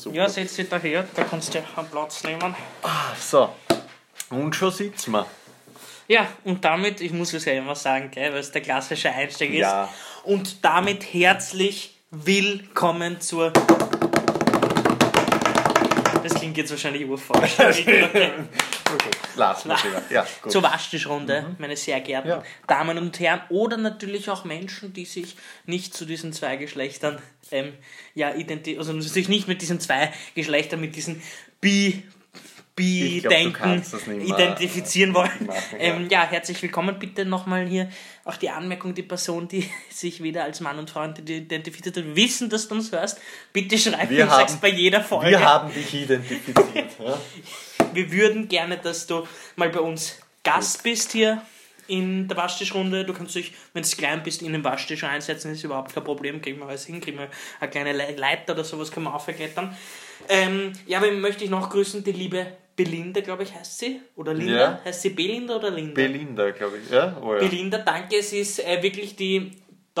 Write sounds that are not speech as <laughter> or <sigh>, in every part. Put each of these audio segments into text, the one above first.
Super. Ja, setz dich daher, da kannst du ja einen Platz nehmen. Ah, so. Und schon sitzen wir. Ja, und damit, ich muss es ja immer sagen, gell, weil es der klassische Einstieg ist. Ja. Und damit herzlich willkommen zur. Das klingt jetzt wahrscheinlich urfalsch. <laughs> Okay, mal lieber. Ja, gut. zur Waschtischrunde, meine sehr geehrten Ja. Damen und Herren, oder natürlich auch Menschen, die sich nicht zu diesen zwei Geschlechtern, ähm, ja, identi also sich nicht mit diesen zwei Geschlechtern, mit diesen Bi, Bi-Denken identifizieren wollen. machen, ja. ähm, ja, herzlich willkommen. Bitte nochmal hier auch die Anmerkung, die Person, die <laughs> sich weder als Mann und Frau identifiziert hat, wissen, dass du uns hörst. Bitte schreib Wir uns, haben- bei jeder Folge. Wir haben dich identifiziert. Ja? <laughs> Wir würden gerne, dass du mal bei uns Gast bist hier in der Waschtischrunde. Du kannst dich, wenn du klein bist, in den Waschtisch einsetzen, ist überhaupt kein Problem. Kriegen wir alles hin, kriegen wir eine kleine Le- Leiter oder sowas, können wir aufklettern. Ähm, ja, aber möchte ich noch grüßen, die liebe Belinda, glaube ich, heißt sie. Oder Linda? Ja. Heißt sie Belinda oder Linda? Belinda, glaube ich. Ja? Oh, ja. Belinda, danke. Sie ist äh, wirklich die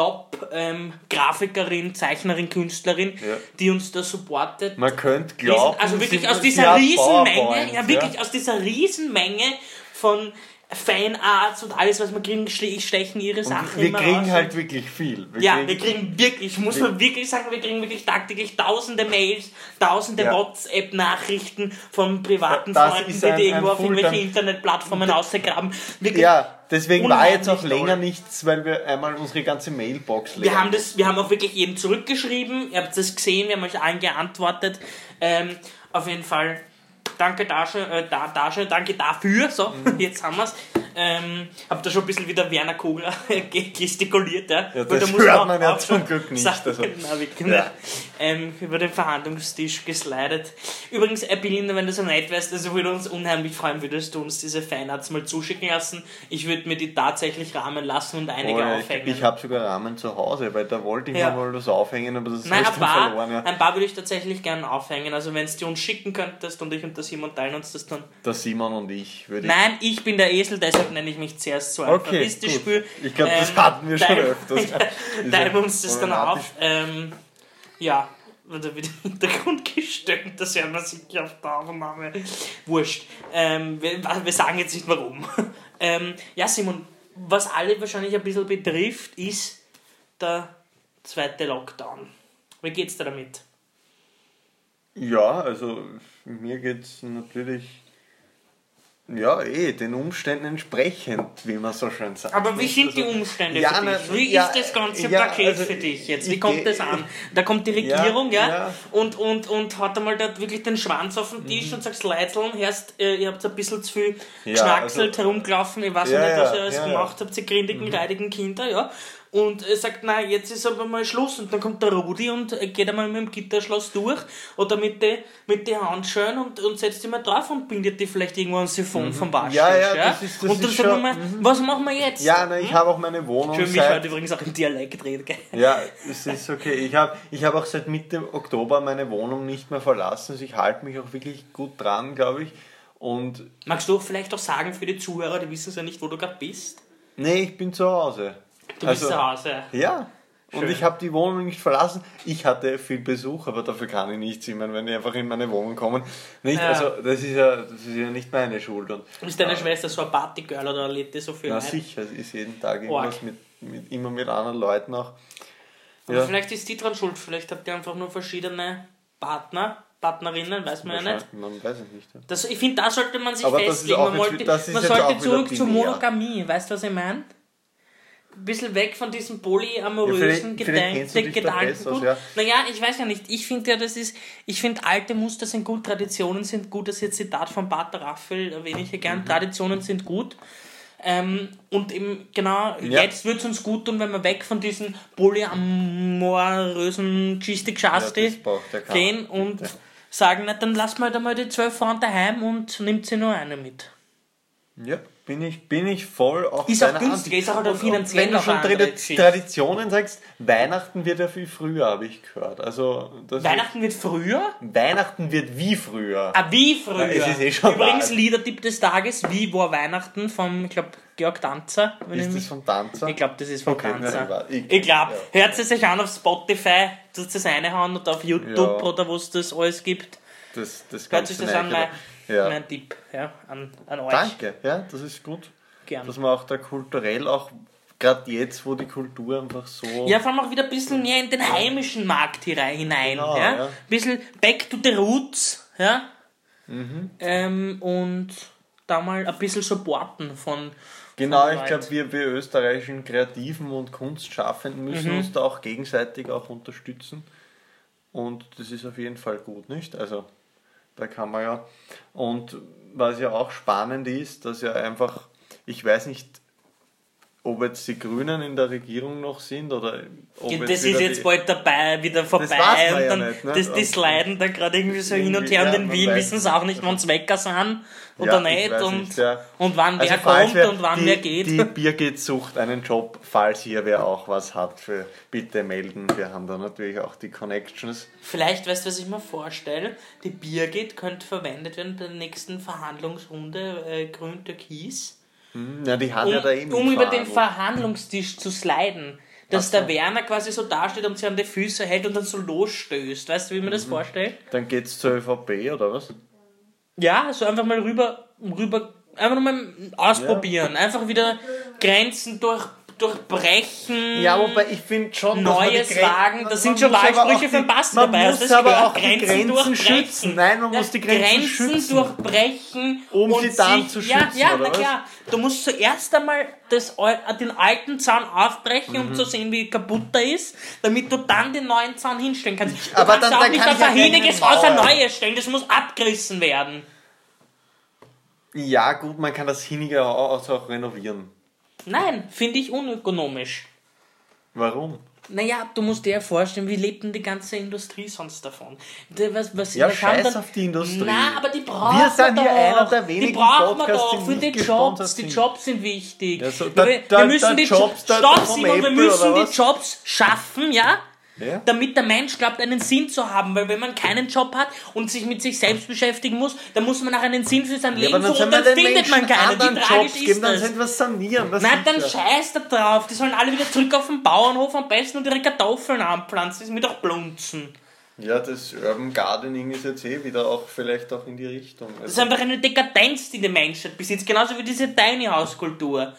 Top-Grafikerin, Zeichnerin, Künstlerin, Ja. die uns da supportet. Man könnte Riesen, glauben, also wirklich aus dieser Riesenmenge, ja wirklich aus dieser Riesenmenge von Fanarts und alles, was wir kriegen, stechen ihre Sachen Wir immer kriegen raus. halt wirklich viel. Wir ja, wir kriegen wirklich, muss man wirklich sagen, wir kriegen wirklich tagtäglich tausende Mails, tausende Ja. WhatsApp-Nachrichten von privaten Das Freunden, ein- die irgendwo auf irgendwelche Internetplattformen ausgegraben. Wirklich Ja, deswegen war jetzt auch länger toll. nichts, weil wir einmal unsere ganze Mailbox leer Wir haben, das, wir haben auch wirklich jedem zurückgeschrieben. Ihr habt das gesehen, wir haben euch allen geantwortet. Ähm, auf jeden Fall, danke Dasche, äh, da, Dasche, danke dafür. So, Mhm. jetzt haben wir es. Ähm, hab da schon ein bisschen wieder Werner Kogler <laughs> ge- gestikuliert. Ja, Ja, das da muss hört man ja zum Glück nicht, also. <laughs> na, wirklich Ja. Ähm, über den Verhandlungstisch geslidet. Übrigens, äh, Belinda, wenn du so nett wärst, also würde uns unheimlich freuen, würdest du uns diese Fanarts mal zuschicken lassen. Ich würde mir die tatsächlich rahmen lassen und einige Oh, ich aufhängen. ich habe sogar Rahmen zu Hause, weil da wollte ich Ja. mir mal was aufhängen, aber das Nein, ist ein dann paar, verloren. Ja. ein paar würde ich tatsächlich gerne aufhängen. Also wenn es dir uns schicken könntest und ich und der Simon teilen uns das dann. Der Simon und ich würde Nein, ich bin der Esel, deshalb nenne ich mich zuerst so einfach. Okay, ist das gut. Spiel. Ich glaub, das hatten wir schon öfters. teilen wir uns das dann auf. Ähm, ja, da wird im <laughs> Hintergrund gestöhnt, das werden wir sicher auf der Aufnahme. Wurscht. Ähm, wir, wir sagen jetzt nicht warum. <laughs> Ähm, ja, Simon, was alle wahrscheinlich ein bisschen betrifft, ist der zweite Lockdown. Wie geht's dir damit? Ja, also mir geht es natürlich ja eh den Umständen entsprechend, wie man so schön sagt. Aber wie sind die Also, Umstände ja, für na, dich? Wie ja, ist das ganze ja, Paket also für dich jetzt? Wie kommt das an? Da kommt die Regierung, ja. Und, und, und hat einmal da wirklich den Schwanz auf den Mhm. Tisch und sagt, Leitzeln, erst, äh, ihr habt ein bisschen zu viel geschnackselt, also- herumgelaufen, ich weiß nicht, was ihr alles Mhm. gemacht habt, ihr grindigen, reidigen Kinder, ja. Und er sagt, nein, jetzt ist aber mal Schluss. Und dann kommt der Rudi und geht einmal mit dem Gitterschloss durch oder mit den mit die Handschellen und, und setzt die mal drauf und bindet die vielleicht irgendwo ein Siphon vom Waschtisch. Mhm. Ja, ja, das ist- das und dann sagen wir mal, was machen wir jetzt? Ja, na, ich habe auch meine Wohnung Schön, mich heute übrigens auch im Dialekt geredet, gell? Ja, es ist okay. Ich habe ich hab auch seit Mitte Oktober meine Wohnung nicht mehr verlassen. Also ich halte mich auch wirklich gut dran, glaube ich. Und Magst du vielleicht auch sagen für die Zuhörer, die wissen ja nicht, wo du gerade bist? nee, ich bin zu Hause. Du bist zu Hause. Ja. Und Schön. ich habe die Wohnung nicht verlassen. Ich hatte viel Besuch, aber dafür kann ich nichts. Ich meine, wenn die einfach in meine Wohnung kommen. Nicht, Ja. also das ist ja, das ist ja nicht meine Schuld. Und, Ist deine Schwester so ein Partygirl oder lädt die so viel na ein? sicher, sie ist jeden Tag irgendwas mit, mit, immer mit anderen Leuten auch. Aber Ja. vielleicht ist die dran schuld, vielleicht habt ihr einfach nur verschiedene Partner, Partnerinnen, weiß man ja nicht. Man weiß es nicht. Ja. Das, ich finde, da sollte man sich Aber das ist festlegen. auch Man, wollte, das ist man jetzt sollte zurück zur. Monogamie, weißt du, was ich meine? Ein bisschen weg von diesem Ja, polyamorösen vielleicht- vielleicht Gedankengut. ja. Naja, ich weiß ja nicht. Ich finde ja, das ist, ich finde, alte Muster sind gut, Traditionen sind gut. Das ist jetzt Zitat von Pater Raphael, erwähne ich Mhm. gern. Traditionen sind gut. Ähm, und eben, genau, Ja. jetzt würde es uns gut tun, wenn wir weg von diesen polyamorösen Geschichte Ja, gehen und sagen, na, dann lassen wir halt einmal die zwölf Frauen daheim und nimmt sie nur eine mit. Ja, bin ich, bin ich voll auch Ist auch günstiger, ist auch halt Und- und finanziell Wenn du schon eine Tradi-. Traditionen sagst, Weihnachten wird ja viel früher, habe ich gehört. Also, das Weihnachten wird früher? Weihnachten wird wie früher. Ah, wie früher? Ja, es ist eh schon Übrigens, wahr. Liedertipp des Tages, wie war Weihnachten vom, ich glaube, Georg ich Ist das vom Tanzer? Ich glaube, das ist von Okay, Kanzer. ja, ich- Ich, glaube, ja. hört es euch an auf Spotify, tut es reinhauen oder auf YouTube Ja. oder wo es das alles gibt. Das, das Hört sich das an, Neue. Ja. mein Tipp ja, an, an euch. Danke, ja, das ist gut. Gern. Dass man auch da kulturell auch, gerade jetzt, wo die Kultur einfach so. Ja, vor allem auch wieder ein bisschen mehr in den heimischen Markt hier rein, hinein. Genau, ja? ja. Ein bisschen back to the roots. Ja? Mhm. Ähm, und da mal ein bisschen supporten von. Genau, von ich glaube, wir, wir österreichischen Kreativen und Kunstschaffenden müssen Mhm. uns da auch gegenseitig auch unterstützen. Und das ist auf jeden Fall gut, nicht? Also, man ja. Und was ja auch spannend ist, dass ja einfach, ich weiß nicht, ob jetzt die Grünen in der Regierung noch sind oder ob Ja, jetzt das ist jetzt bald dabei, wieder vorbei man und ja dann nicht, ne? das, die sliden dann gerade irgendwie so hin und her und ja, in Wien wissen sie auch nicht, wann sie Wecker sind oder Ja, ich nicht und, nicht, ja. und wann wer Also falls kommt wer- und wann die, wer geht. Die Birgit sucht einen Job, falls hier wer auch was hat, für bitte melden. Wir haben da natürlich auch die Connections. Vielleicht weißt du, was ich mir vorstelle? Die Birgit könnte verwendet werden bei der nächsten Verhandlungsrunde äh, Grün-Türkis. Hm, Ja, die haben um, ja da eh um über den. Verhandlungstisch zu sliden. Dass so. der Werner quasi so dasteht und sie an die Füße hält und dann so losstößt. Weißt du, wie man Mhm. das vorstellt? Dann geht's zur ÖVP oder was? Ja, so einfach mal rüber, rüber einfach mal ausprobieren. Einfach wieder Grenzen durch, durchbrechen. Ja, wobei ich finde schon, man Neues wagen, da man sind schon Wahlsprüche für den Man dabei. Hast muss das aber auch die Grenzen durchbrechen. schützen. Nein, man Ja, muss die Grenzen schützen. durchbrechen. Um und sie dann sich- zu Ja, schützen, ja oder na klar. Du musst zuerst einmal das, den alten Zaun aufbrechen, Mhm. um zu sehen, wie kaputt er ist, damit du dann den neuen Zaun hinstellen kannst. Du aber kannst dann- auch dann nicht auf ja ein hiniges Haus ein neues stellen. Das muss abgerissen werden. Ja, gut, man kann das hinige Haus auch renovieren. Nein, finde ich unökonomisch. Warum? Naja, du musst dir ja vorstellen, wie lebt denn die ganze Industrie sonst davon? Die- Was, was, Ja, was scheiß dann- auf die Industrie. Na, aber die brauchen Wir sind wir hier doch. einer der Die wenigen brauchen wir doch die für die Jobs. Die. Jobs sind wichtig. Ja, so, wir, der- wir müssen die Jobs da Stopp, vom Simon, wir müssen die? Jobs schaffen, ja? Ja? Damit der Mensch glaubt, einen Sinn zu haben. Weil wenn man keinen Job hat und sich mit sich selbst beschäftigen muss, dann muss man nach einem Sinn für sein Ja, Leben dann suchen und dann findet man Menschen keinen. Wie tragisch Jobs ist geben, dann das? sind wir sanieren. Das Nein, dann ja. scheiß da drauf. Die sollen alle wieder zurück auf den Bauernhof am besten und ihre Kartoffeln anpflanzen. Das ist mir doch blunzen. Ja, das Urban Gardening ist jetzt eh wieder auch vielleicht auch in die Richtung. Das ist Also, einfach eine Dekadenz, die die Menschheit besitzt. Genauso wie diese Tiny House Kultur.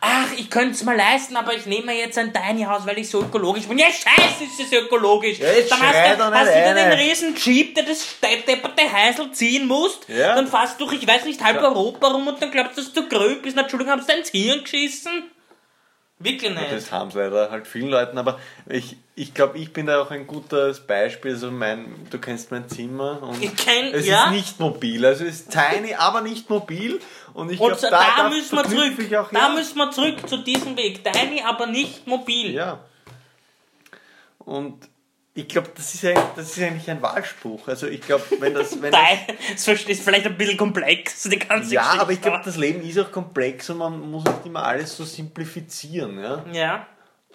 Ach, ich könnte es mal leisten, aber ich nehme mir jetzt ein Tiny House, weil ich so ökologisch bin. Ja, scheiße, ist das ökologisch. Ja, dann hast du, nicht hast du wieder den riesen Jeep, der das depperte Heisel ziehen musst. Ja. Dann fährst du durch, ich weiß nicht, halb Ja. Europa rum und dann glaubst du, dass du gröb bist. Na, Entschuldigung, haben sie dein Hirn geschissen? Wirklich nicht. das haben sie leider halt vielen Leuten, aber ich, ich glaube, ich bin da auch ein gutes Beispiel. Also mein, du kennst mein Zimmer und kenn- es ja. ist nicht mobil. Also es ist tiny, aber nicht mobil. Und ich glaube, da, da, da müssen wir zurück. Auch, Da ja, müssen wir zurück zu diesem Weg. Tiny, aber nicht mobil. ja. Und ich glaube, das, ist eigentlich- das ist eigentlich ein Wahlspruch. Also ich glaube, wenn das... <laughs> Wenn Nein, das ist vielleicht ein bisschen komplex, die ganze ja, Geschichte. aber ich glaube, das Leben ist auch komplex und man muss nicht immer alles so simplifizieren. Ja? Ja.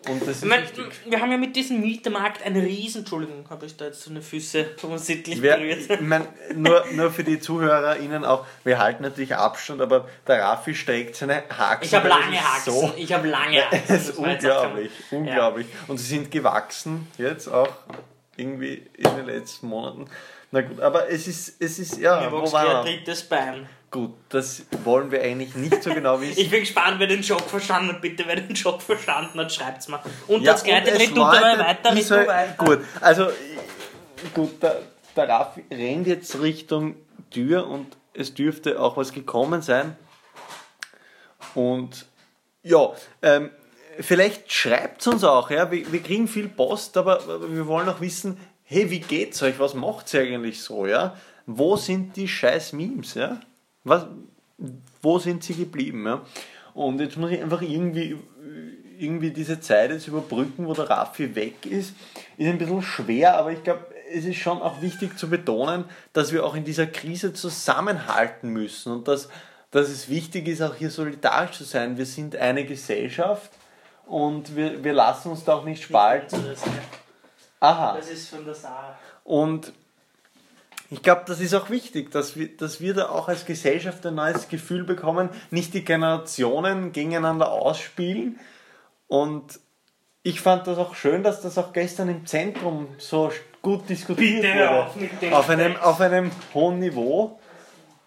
Und das ist Ich mein, wichtig. wir haben ja mit diesem Mietermarkt einen riesen... Entschuldigung, habe ich da jetzt so eine Füße unsittlich Wir, berührt. ich mein, nur, nur für die ZuhörerInnen auch, wir halten natürlich Abstand, aber der Raffi streckt seine Haxen. Ich habe lange Haxen. So, Ich habe lange Haxen. das ist unglaublich, unglaublich. Und sie sind gewachsen jetzt auch irgendwie in den letzten Monaten. Na gut, aber es ist, es ist ja, Ja. Mir wo wir? drittes Bein. Gut, das wollen wir eigentlich nicht so genau wissen. <laughs> Ich bin gespannt, wer den Joke verstanden hat. Bitte, wer den Joke verstanden hat, schreibt's mal. Und Ja, das es red du dabei weiter, dieser- du weiter. Gut, also gut, der, der Raffi rennt jetzt Richtung Tür und es dürfte auch was gekommen sein. Und ja, ähm, vielleicht schreibt es uns auch, ja. Wir, wir kriegen viel Post, aber wir wollen auch wissen, hey, wie geht's euch? Was macht ihr eigentlich so, ja? Wo sind die scheiß Memes, ja? Was, wo sind sie geblieben, ja? Und jetzt muss ich einfach irgendwie, irgendwie diese Zeit jetzt überbrücken, wo der Raffi weg ist. Ist ein bisschen schwer, aber ich glaube, es ist schon auch wichtig zu betonen, dass wir auch in dieser Krise zusammenhalten müssen und dass dass es wichtig ist, auch hier solidarisch zu sein. Wir sind eine Gesellschaft und wir, wir lassen uns da auch nicht spalten. Aha. das ist von der Sarah. Und ich glaube, das ist auch wichtig, dass wir, dass wir da auch als Gesellschaft ein neues Gefühl bekommen, nicht die Generationen gegeneinander ausspielen. Und ich fand das auch schön, dass das auch gestern im Zentrum so gut diskutiert Bitte wurde. auf einem, auf einem hohen Niveau.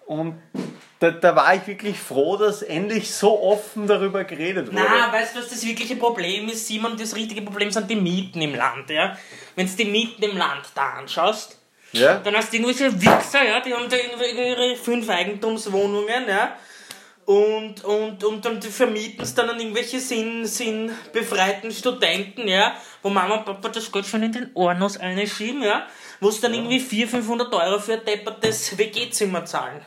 Und da, da war ich wirklich froh, dass endlich so offen darüber geredet wurde. Na, weißt du, was das wirkliche Problem ist, Simon? Das richtige Problem sind die Mieten im Land, ja? Wenn du die Mieten im Land da anschaust, ja? dann hast du irgendwelche Wichser, ja, die haben da irgendwie ihre fünf Eigentumswohnungen, ja, und, und, und dann vermieten es dann an irgendwelche sinn, sinnbefreiten Studenten, ja, wo Mama und Papa das Geld schon in den Ornos einschieben, ja, wo sie dann irgendwie 400, 500 Euro für ein deppertes WG-Zimmer zahlen.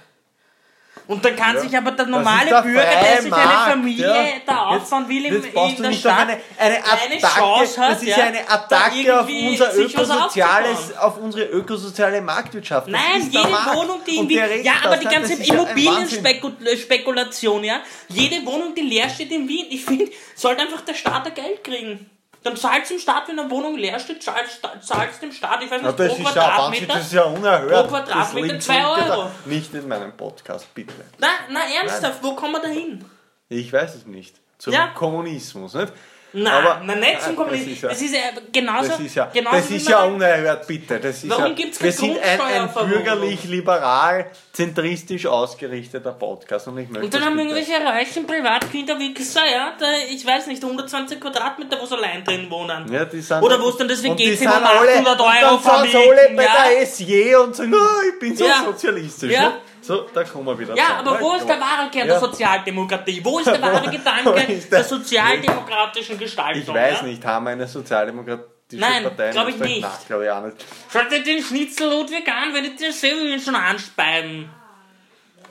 Und dann kann Ja. sich aber der normale der Bürger, der sich eine Familie ja. da aufbauen will, brauchst in der Stadt, eine, eine Attacke, Chance hat, das ist ja, eine da Attacke auf, unser ökosoziales, auf unsere ökosoziale Marktwirtschaft. Das Nein, jede Markt. Wohnung, die irgendwie. Ja, aber das, die ganze. Immobilienspekulation, ja. Jede Wohnung, die leer steht in Wien, ich finde, sollte einfach der Staat ein Geld kriegen. Dann zahlst du dem Staat, wenn eine Wohnung leer steht, zahlst, zahlst dem Staat, ich weiß Ja, nicht, das pro ist ja Quadratmeter. das ist ja unerhört. Pro Quadratmeter Das liegt zwei schon wieder- Euro. Nicht in meinem Podcast, bitte. Na, na, ernsthaft, wo kommen wir da hin? Ich weiß es nicht. Zum Ja. Kommunismus, nicht? Na, Aber- na, nicht zum Kommunismus. das ist ja genauso. Das ist ja, genauso das wie ist man ja sagt, unerhört, bitte. Das ist Warum ja, gibt's wir sind ein, ein Grundsteuerverwaltung? bürgerlich-liberal, zentristisch ausgerichteter Podcast und ich möchte Und dann haben irgendwelche reichen Privatkinder wie gesagt, ja, da, ich weiß nicht, 120 Quadratmeter, wo sie allein drin wohnen. Ja, die sind Oder wo es dann und WG-Zimmer sind um alle- 800 und Euro dann sind sie alle bei ja. der SJ und sagen, oh, ich bin so Ja. sozialistisch. Ja. So, da kommen wir wieder. Ja, aber wo ist der wahre Kern der Sozialdemokratie? Wo ist der wahre Gedanke <laughs> ist der- sozialdemokratischen Gestaltung? Ich weiß nicht, haben wir eine sozialdemokratische Nein, Partei? in glaub ich nicht. Nein, glaube ich auch nicht. Schaut dir den Schnitzel Ludwig an, wenn ich dir selber schon anspeiben.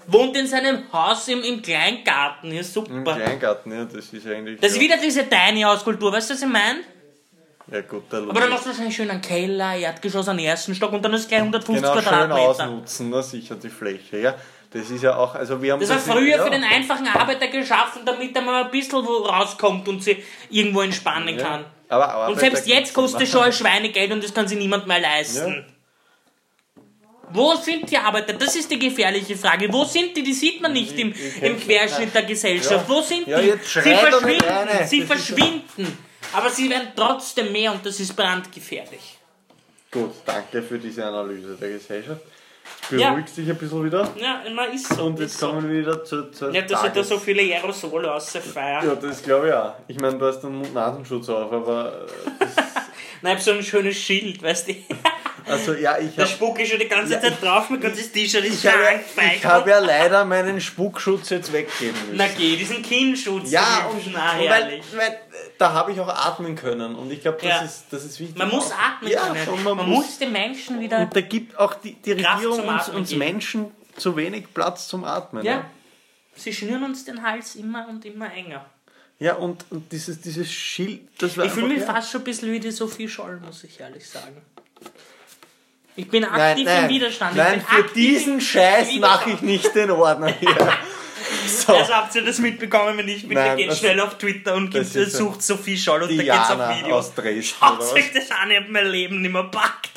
Wohnt in seinem Haus im, im Kleingarten, Im super. Kleingarten, ja, das ist eigentlich. Das ist wieder diese Tiny House Kultur, weißt du, was ich meine? Ja gut, der Aber dann machst du wahrscheinlich schön einen Keller, Erdgeschoss, einen ersten Stock und dann ist gleich 150 genau schön Quadratmeter. ausnutzen, na, sicher die Fläche, ja. Das ist ja auch, also wir haben Das war früher ja. für den einfachen Arbeiter geschaffen, damit er mal ein bisschen wo rauskommt und sie irgendwo entspannen Ja. kann. Aber Arbeiter Und selbst jetzt kostet es schon ein Schweinegeld und das kann sich niemand mehr leisten. Wo sind die Arbeiter? Das ist die gefährliche Frage. Wo sind die? Die sieht man nicht im, im Querschnitt der Gesellschaft. Ja. Wo sind Ja, die? Sie verschwinden. Sie Das verschwinden. Aber sie werden trotzdem mehr und das ist brandgefährlich. Gut, danke für diese Analyse der Gesellschaft. Ja. Beruhigt dich ein bisschen wieder. Ja, man ist so. Und ist jetzt so. kommen wir wieder zur, zur Nicht, dass ich da Tages- so viele Aerosole rausfeiern. Ja, das glaube ich auch. Ich meine, du hast einen Mund-Nasenschutz auf, aber. äh, <laughs> Nein, ich hab so ein schönes Schild, weißt du? <laughs> also, ja, ich habe. spucke ich schon die ganze Ja, Zeit drauf, mein ganzes T-Shirt ist Ich schon habe ja, angefeicht. ich hab ja leider meinen Spuckschutz jetzt weggeben müssen. Na geh, diesen Kinnschutz. ja, und, na, weil, weil, da habe ich auch atmen können. Und ich glaube, das, Ja. ist, das ist wichtig. Man muss atmen ja, können. Man, man, muss, muss. den Menschen wieder. Und da gibt auch die, die Regierung uns, uns. Menschen zu wenig Platz zum Atmen. ja. ne? Sie schnüren uns den Hals immer und immer enger. Ja, und, und dieses, dieses Schild, das war Ich fühle mich ja. fast schon ein bisschen wie die Sophie Scholl, muss ich ehrlich sagen. Ich bin Nein, aktiv nein, im Widerstand. Ich nein bin für diesen Scheiß mache ich nicht den Ordner hier. <laughs> <laughs> So, Also habt ihr das mitbekommen, wenn ich bitte Nein, geht schnell auf Twitter und gibt, sucht Sophie Scholl und da geht's auf Diana Video. aus Dresden Schaut euch das an, ich hab mein Leben nicht mehr packt.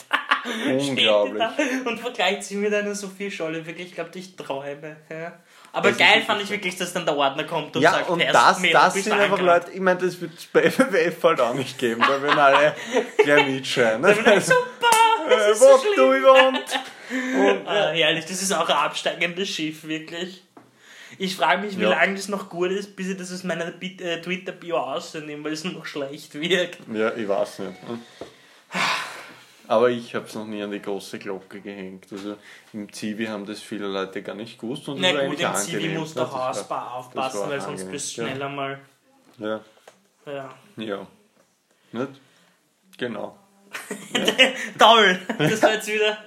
<laughs> Unglaublich. da und vergleicht sie mit einer Sophie Scholle. Wirklich, ich glaube, ich träume. Ja. Aber Das geil fand ich wirklich, dass dann der Ordner kommt und Ja, sagt, und das, Mädel, das sind du einfach. Leute, ich meine, das wird es bei FWF halt auch nicht geben, da würden alle gleich mitschreien. Ne? <laughs> Super, das Äh, ist so schlimm. we want? Und, Ah, herrlich, das ist auch ein absteigendes Schiff, wirklich. Ich frage mich, wie Ja. lange das noch gut ist, bis ich das aus meiner äh, Twitter-Bio ausnehme, weil es noch schlecht wirkt. ja, ich weiß nicht. Aber ich habe es noch nie an die große Glocke gehängt. Also im Zivi haben das viele Leute gar nicht gewusst. Und Na gut, im Zivi angenehm. musst du Ja, auch das war- Hausbar aufpassen, weil sonst angenehm. bist du Ja. schneller mal. Ja, Ja. ja. Nicht? Genau. <laughs> Toll! Das war jetzt wieder.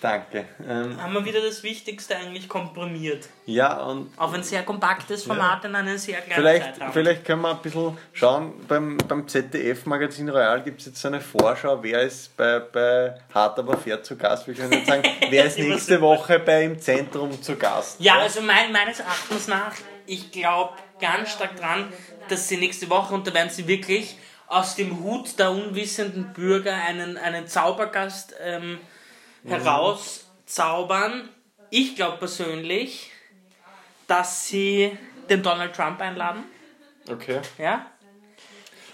Danke. Ähm, Haben wir wieder das Wichtigste eigentlich komprimiert. ja, und Auf ein sehr kompaktes Format in einen sehr kleinen vielleicht, Zeitraum. vielleicht können wir ein bisschen schauen, beim, beim ZDF-Magazin Royal gibt es jetzt so eine Vorschau, wer ist bei, bei Hart aber fair zu Gast. Wir können jetzt sagen, <laughs> wer ist nächste. Woche bei im Zentrum zu Gast. Ja, also mein, meines Erachtens nach, ich glaube ganz stark dran, dass sie nächste Woche, und da werden sie wirklich aus dem Hut der unwissenden Bürger einen, einen Zaubergast ähm, herauszaubern. Ich glaube persönlich, dass sie den Donald Trump einladen. Okay. Ja?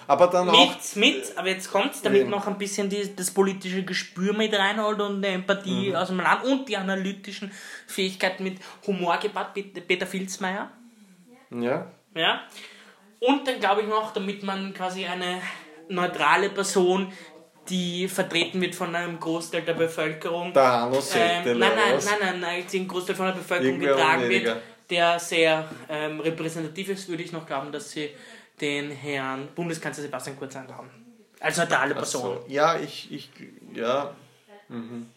Aber dann auch. Mit, mit, aber jetzt kommt's, damit noch ein bisschen die, das politische Gespür mit reinholt und die Empathie Mhm. aus dem Land und die analytischen Fähigkeiten mit Humor gepaart, mit Peter Filzmeier. Ja. Ja? Und dann glaube ich noch, damit man quasi eine neutrale Person, die vertreten wird von einem Großteil der Bevölkerung, Der Hanno ähm, nein, nein, nein, nein, nein, die ein Großteil von der Bevölkerung Irgendwer getragen wird, der sehr ähm, repräsentativ ist, würde ich noch glauben, dass sie den Herrn Bundeskanzler Sebastian Kurz einladen. Als neutrale Person. So. Ja, ich, ich, ja. Mhm.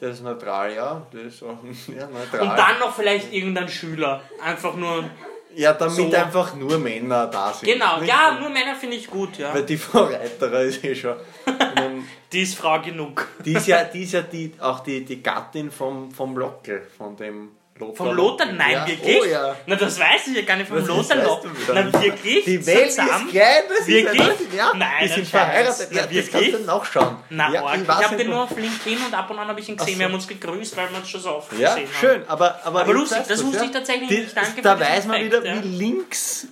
Der ist neutral, ja. Der ist auch, <laughs> ja, neutral. Und dann noch vielleicht irgendein Schüler. Einfach nur. Ja, damit so. einfach nur Männer da sind. Genau, Nicht? ja, nur Männer finde ich gut, ja. Weil die Frau Reiterer ist eh schon. <laughs> Die ist Frau genug. die ist ja, die, ist ja <laughs> die, auch die, die Gattin vom, vom Lockel, von dem Lothar. Vom Lothar? Nein, ja. wirklich? Oh ja. Na, das weiß ich ja gar nicht vom Das Lothar du wieder Na, wirklich? Die Welt Zusammen? ist klein, das Wirklich? ist ja, Nein, die das sind verheiratet. Ja, das wirklich? kannst du nachschauen. Na, ja, arg. ich weiß habe den nur auf LinkedIn und ab und an habe ich ihn gesehen. So. Wir haben uns gegrüßt, weil wir uns schon so oft Ja, gesehen haben. schön, aber, aber, Aber lustig, das wusste ja? ich tatsächlich Die, nicht. Danke Da weiß man wieder, wie links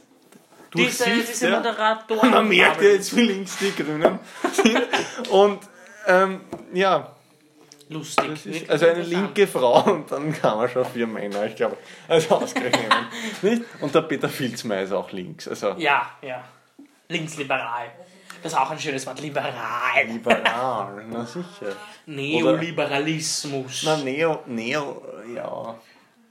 Diese, durchsicht, diese ja. Moderatoren. Man merkt ja jetzt, wie links die Grünen sind. <laughs> Und ähm, ja, Lustig. ist also eine linke Frau und dann kann man schon vier Männer, ich glaube, also ausgerechnet. <laughs> nicht? Und der Peter Filzmeier ist auch links. Also Ja, ja. Linksliberal. Das ist auch ein schönes Wort. Liberal. liberal, <laughs> na sicher. Neoliberalismus. Na, Neo, Neo, ja.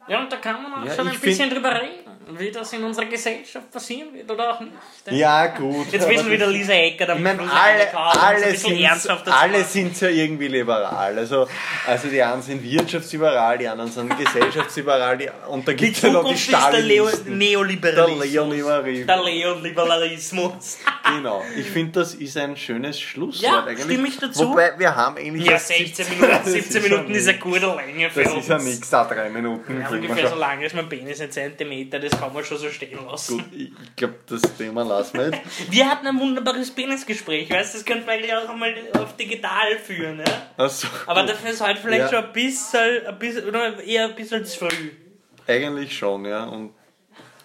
Ja, und da kann man auch Ja, schon ein bisschen find- drüber reden, wie das in unserer Gesellschaft passieren wird oder auch nicht. Ja, gut. Jetzt wissen wieder Lisa Ecker, da Ich meine, muss alle, alle, sind, alle sind ja irgendwie liberal. Also, also die einen sind wirtschaftsliberal, die anderen sind <laughs> gesellschaftsliberal die, und da gibt es ja noch die Zukunft ist der Leo Stalinisten. Der Neoliberalismus. Neoliberalismus. Der Neoliberalismus. Genau. Ich finde, das ist ein schönes Schlusswort Ja, eigentlich. stimme ich dazu. Wobei, wir haben eigentlich Ja, erst 16 17 Minuten, <laughs> Das 17 ja Minuten ist eine gute Länge für Das uns. ist ja nichts, da drei Minuten. Ja, ungefähr schon. so lang ist mein Penis ein Zentimeter, das kann man schon so stehen lassen. Gut, ich, glaube, das Thema lassen wir jetzt. <laughs> Wir hatten ein wunderbares Penisgespräch, weißt du, das könnte man eigentlich auch einmal auf digital führen, ja? Also, Aber dafür ist heute vielleicht Ja. schon ein bisschen, ein bisschen, oder eher ein bisschen zu früh. Eigentlich schon, ja. Und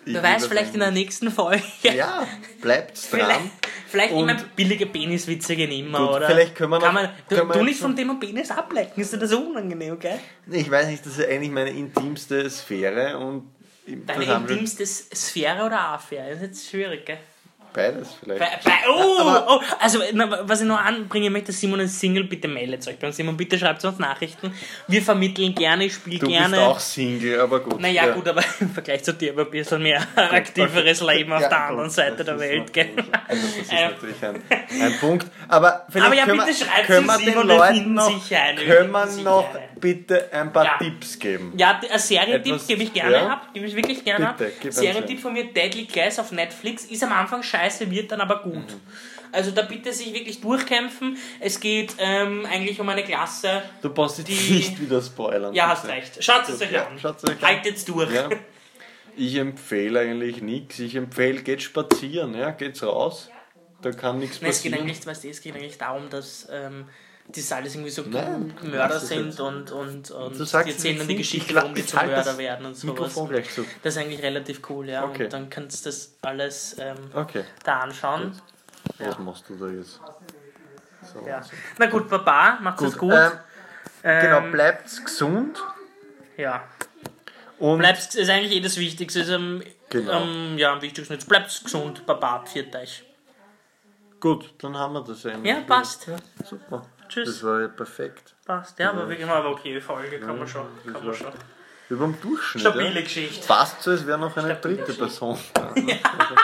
ich Wer will weiß, das vielleicht in der nächsten Folge. Ja, bleibt <laughs> Vielleicht, dran. vielleicht Und- immer billige Peniswitze gehen immer, Gut, oder? vielleicht können wir Kann noch- man, du, du nicht vom Thema Penis ablecken, ist dir das unangenehm, gell? Ich weiß nicht, das ist eigentlich meine intimste Sphäre und Deine intimste Sphäre oder Affäre? Das ist jetzt schwierig, gell? Beides vielleicht. Bei, bei, oh, oh, also na, was ich noch anbringen möchte, Simon ist Single, bitte meldet euch beim Simon, bitte schreibt uns Nachrichten. Wir vermitteln gerne, ich spiele du gerne. bist auch Single, aber gut. Naja, ja. gut, aber <laughs> im Vergleich zu dir aber ein bisschen mehr aktiveres Leben auf Ja, der gut, anderen Seite der Welt, gell? Also das ist natürlich ein, ein Punkt. Aber vielleicht Aber ja, können, bitte wir, schreibt können wir uns, den Leuten noch, eine, können wir noch bitte ein paar Ja. Tipps geben. Ja, ein Serientipp Etwas- gebe ich gerne ab, gebe ich wirklich gerne Bitte, ab. Serientipp von mir, Deadly Class auf Netflix, ist am Anfang scheiße, wird dann aber gut. Mhm. Also da bitte sich wirklich durchkämpfen. Es geht ähm, eigentlich um eine Klasse. Du brauchst jetzt Die- nicht wieder spoilern. Ja, hast recht. Schaut es euch Ja, an. schaut's euch an. Haltet's durch. Ja. Ich empfehle eigentlich nichts. Ich empfehle, geht spazieren, ja, geht's raus. Da kann nichts Nein, es geht passieren. eigentlich, weißt du, es geht eigentlich darum, dass ähm, das alles irgendwie so Nein, Mörder sind und, und, und die erzählen dann die Geschichte, ich warum die zum Mörder werden und sowas. Zu. Das ist eigentlich relativ cool, ja. Okay. Und dann kannst du das alles ähm, Okay, da anschauen. was machst du da jetzt? So. Ja. Na gut, Baba, macht's es gut. Ähm, Ähm, genau, bleibt gesund Ja. und Bleibt, ist eigentlich eh das Wichtigste. Ist Genau. ja, am wichtigsten. Jetzt bleibt gesund, Baba, pfiat euch. gut, dann haben wir das eigentlich. Ja, passt. Ja, super. Tschüss. Das war ja perfekt. Passt, ja, aber wirklich mal eine okay Folge, kann man schon. Kann man schon. Über dem Durchschnitt. Stabile ja. Geschichte. Fast so, als wäre noch eine Stabile dritte Geschichte. Person <laughs> da. ne? Also,